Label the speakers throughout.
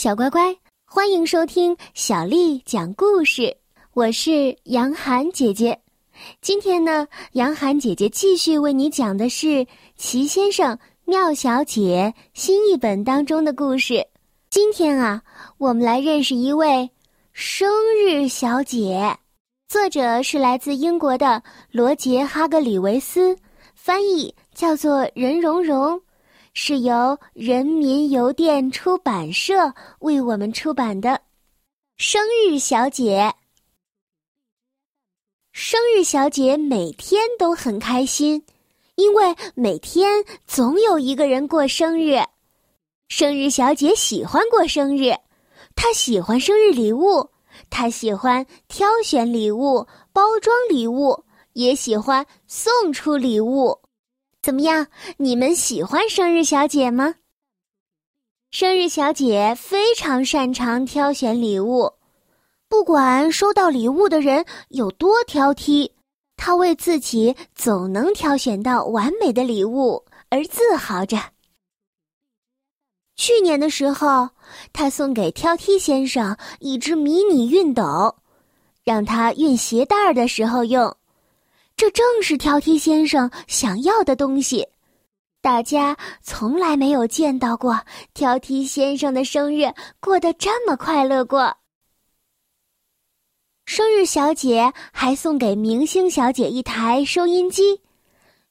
Speaker 1: 小乖乖，欢迎收听小丽讲故事。我是杨涵姐姐。今天呢，杨涵姐姐继续为你讲的是《齐先生妙小姐》新译本当中的故事。今天啊，我们来认识一位生日小姐。作者是来自英国的罗杰·哈格里维斯，翻译叫做任蓉蓉。是由人民邮电出版社为我们出版的《生日小姐》。生日小姐每天都很开心，因为每天总有一个人过生日。生日小姐喜欢过生日，她喜欢生日礼物，她喜欢挑选礼物、包装礼物，也喜欢送出礼物。怎么样？你们喜欢生日小姐吗？生日小姐非常擅长挑选礼物，不管收到礼物的人有多挑剔，她为自己总能挑选到完美的礼物而自豪着。去年的时候，她送给挑剔先生一只迷你熨斗，让他熨鞋带儿的时候用。这正是挑剔先生想要的东西。大家从来没有见到过挑剔先生的生日过得这么快乐过。生日小姐还送给明星小姐一台收音机，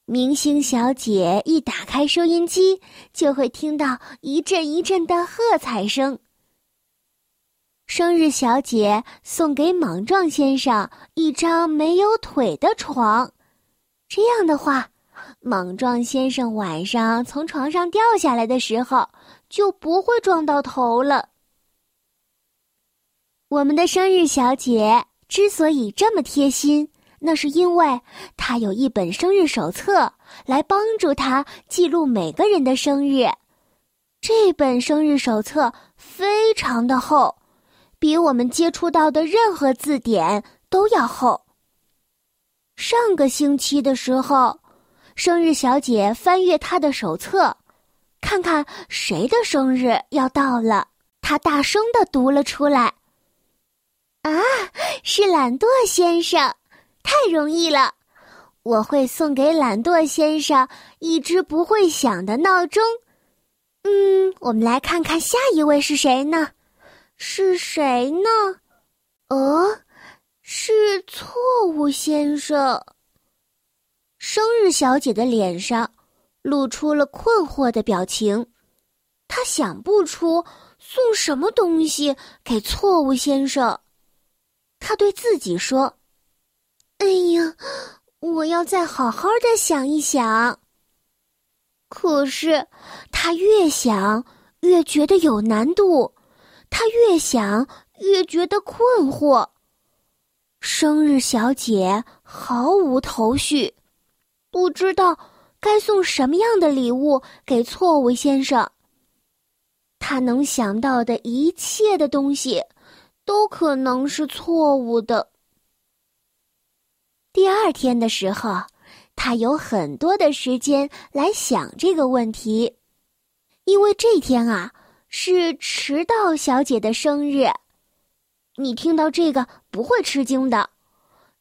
Speaker 1: 明星小姐一打开收音机，就会听到一阵一阵的喝彩声。生日小姐送给莽撞先生一张没有腿的床，这样的话，莽撞先生晚上从床上掉下来的时候就不会撞到头了。我们的生日小姐之所以这么贴心，那是因为她有一本生日手册来帮助她记录每个人的生日。这本生日手册非常的厚。比我们接触到的任何字典都要厚。上个星期的时候，生日小姐翻阅她的手册，看看谁的生日要到了，她大声的读了出来：“啊，是懒惰先生，太容易了！我会送给懒惰先生一只不会响的闹钟。”嗯，我们来看看下一位是谁呢？是谁呢？呃，是错误先生。生日小姐的脸上露出了困惑的表情，她想不出送什么东西给错误先生。她对自己说：“哎呀，我要再好好的想一想。”可是，她越想越觉得有难度。他越想越觉得困惑。生日小姐毫无头绪，不知道该送什么样的礼物给错误先生。他能想到的一切的东西，都可能是错误的。第二天的时候，他有很多的时间来想这个问题，因为这天啊。是迟到小姐的生日，你听到这个不会吃惊的。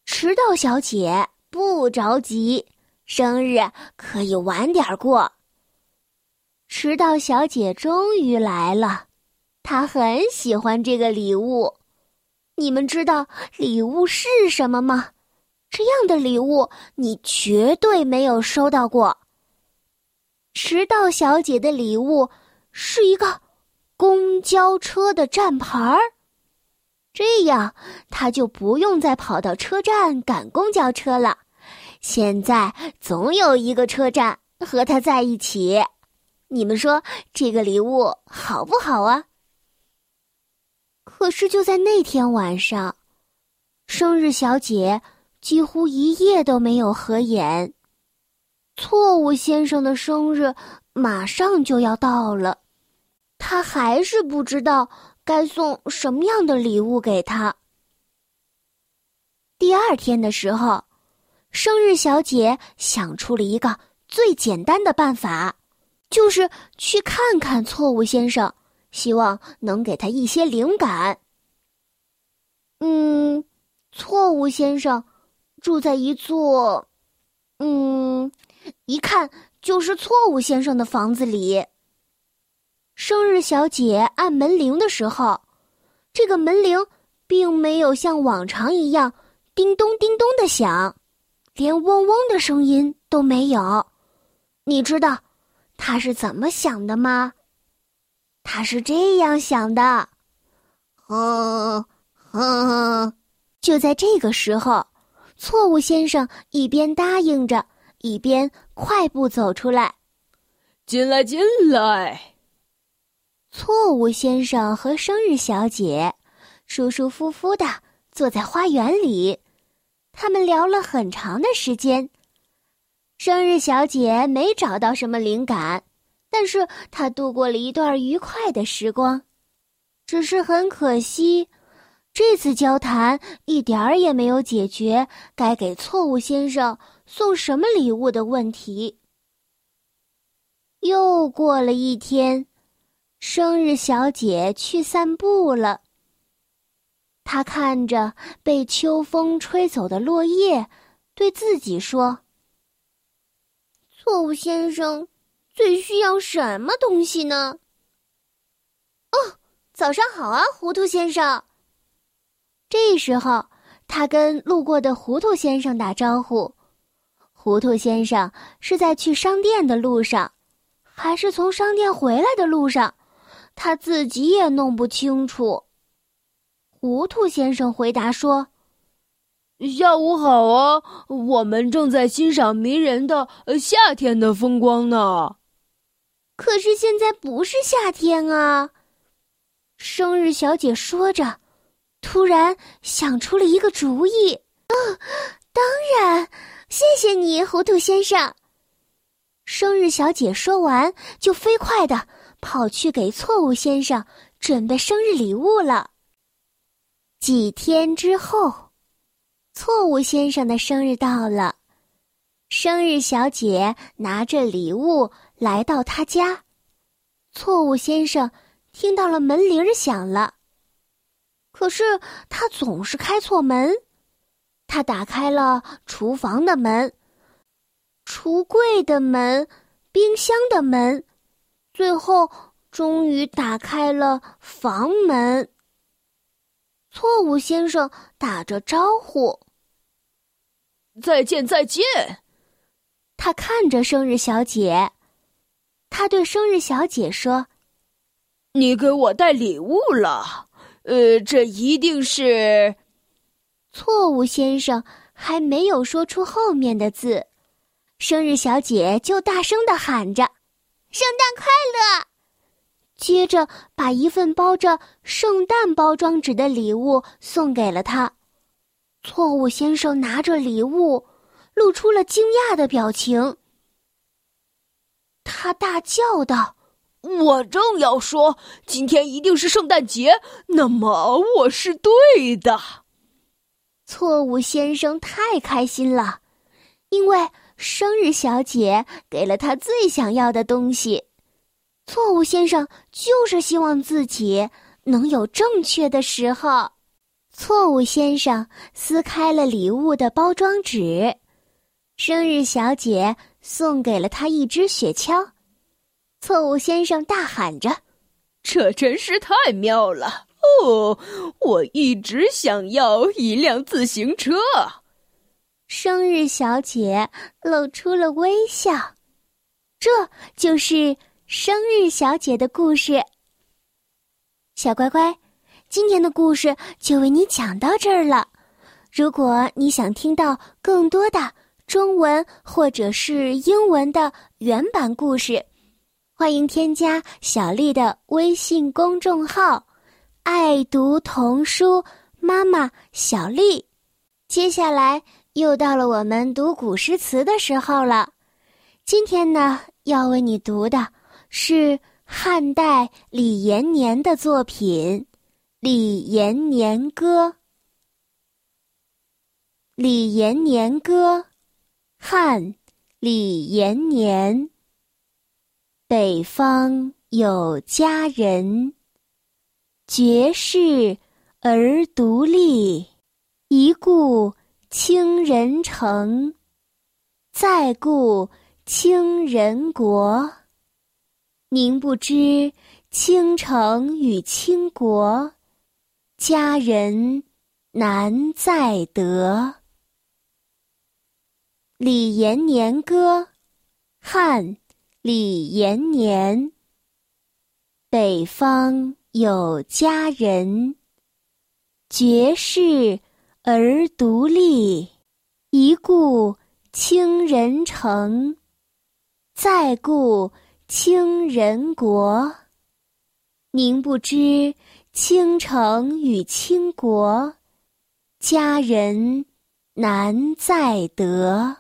Speaker 1: 迟到小姐不着急，生日可以晚点过。迟到小姐终于来了，她很喜欢这个礼物。你们知道礼物是什么吗？这样的礼物你绝对没有收到过。迟到小姐的礼物是一个。公交车的站牌儿，这样他就不用再跑到车站赶公交车了。现在总有一个车站和他在一起。你们说这个礼物好不好啊？可是就在那天晚上，生日小姐几乎一夜都没有合眼。错误先生的生日马上就要到了。他还是不知道该送什么样的礼物给他。第二天的时候，生日小姐想出了一个最简单的办法，就是去看看错误先生，希望能给他一些灵感。嗯，错误先生住在一座，嗯，一看就是错误先生的房子里。生日小姐按门铃的时候，这个门铃并没有像往常一样叮咚叮咚的响，连嗡嗡的声音都没有。你知道他是怎么想的吗？他是这样想的，哼哼。就在这个时候，错误先生一边答应着，一边快步走出来。
Speaker 2: 进来，进来。
Speaker 1: 错误先生和生日小姐舒舒服服的坐在花园里，他们聊了很长的时间。生日小姐没找到什么灵感。但是她度过了一段愉快的时光，只是很可惜，这次交谈一点儿也没有解决该给错误先生送什么礼物的问题。又过了一天，生日小姐去散步了。她看着被秋风吹走的落叶，对自己说：“错误先生。”最需要什么东西呢？哦，早上好啊，糊涂先生。这时候，他跟路过的糊涂先生打招呼。糊涂先生是在去商店的路上，还是从商店回来的路上？他自己也弄不清楚。糊涂先生回答说：“
Speaker 2: 下午好啊，我们正在欣赏迷人的夏天的风光呢。”
Speaker 1: 可是现在不是夏天啊！生日小姐说着，突然想出了一个主意。哦，当然，谢谢你，糊涂先生。生日小姐说完，就飞快的跑去给错误先生准备生日礼物了。几天之后，错误先生的生日到了，生日小姐拿着礼物。来到他家，错误先生听到了门铃响了。可是他总是开错门，他打开了厨房的门、橱柜的门、冰箱的门，最后终于打开了房门。错误先生打着招呼：“
Speaker 2: 再见，再见。”
Speaker 1: 他看着生日小姐。他对生日小姐说：“
Speaker 2: 你给我带礼物了，呃，这一定是……”
Speaker 1: 错误先生还没有说出后面的字，生日小姐就大声的喊着：“圣诞快乐！”接着把一份包着圣诞包装纸的礼物送给了他。错误先生拿着礼物，露出了惊讶的表情。他大叫道：“
Speaker 2: 我正要说，今天一定是圣诞节，那么我是对的。”
Speaker 1: 错误先生太开心了，因为生日小姐给了他最想要的东西。错误先生就是希望自己能有正确的时候。错误先生撕开了礼物的包装纸，生日小姐。送给了他一只雪橇，错误先生大喊着：“
Speaker 2: 这真是太妙了！哦，我一直想要一辆自行车。”
Speaker 1: 生日小姐露出了微笑。这就是生日小姐的故事。小乖乖，今天的故事就为你讲到这儿了。如果你想听到更多的，中文或者是英文的原版故事，欢迎添加小丽的微信公众号“爱读童书妈妈小丽”。接下来又到了我们读古诗词的时候了。今天呢，要为你读的是汉代李延年的作品《李延年歌》。《李延年歌》。汉，李延年。北方有佳人，绝世而独立，一顾倾人城。再顾倾人国。宁不知倾城与倾国，佳人难再得。李延年歌，汉，李延年。北方有佳人，绝世而独立，一顾倾人城，再顾倾人国。宁不知倾城与倾国，佳人难再得。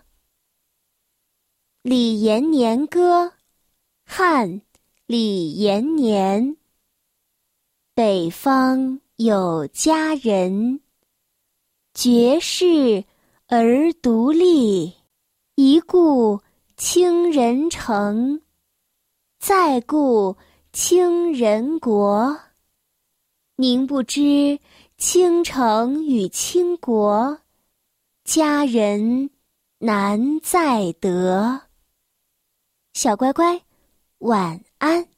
Speaker 1: 李延年歌，汉，李延年。北方有佳人，绝世而独立，一顾倾人城，再顾倾人国。宁不知倾城与倾国，佳人难再得。小乖乖，晚安。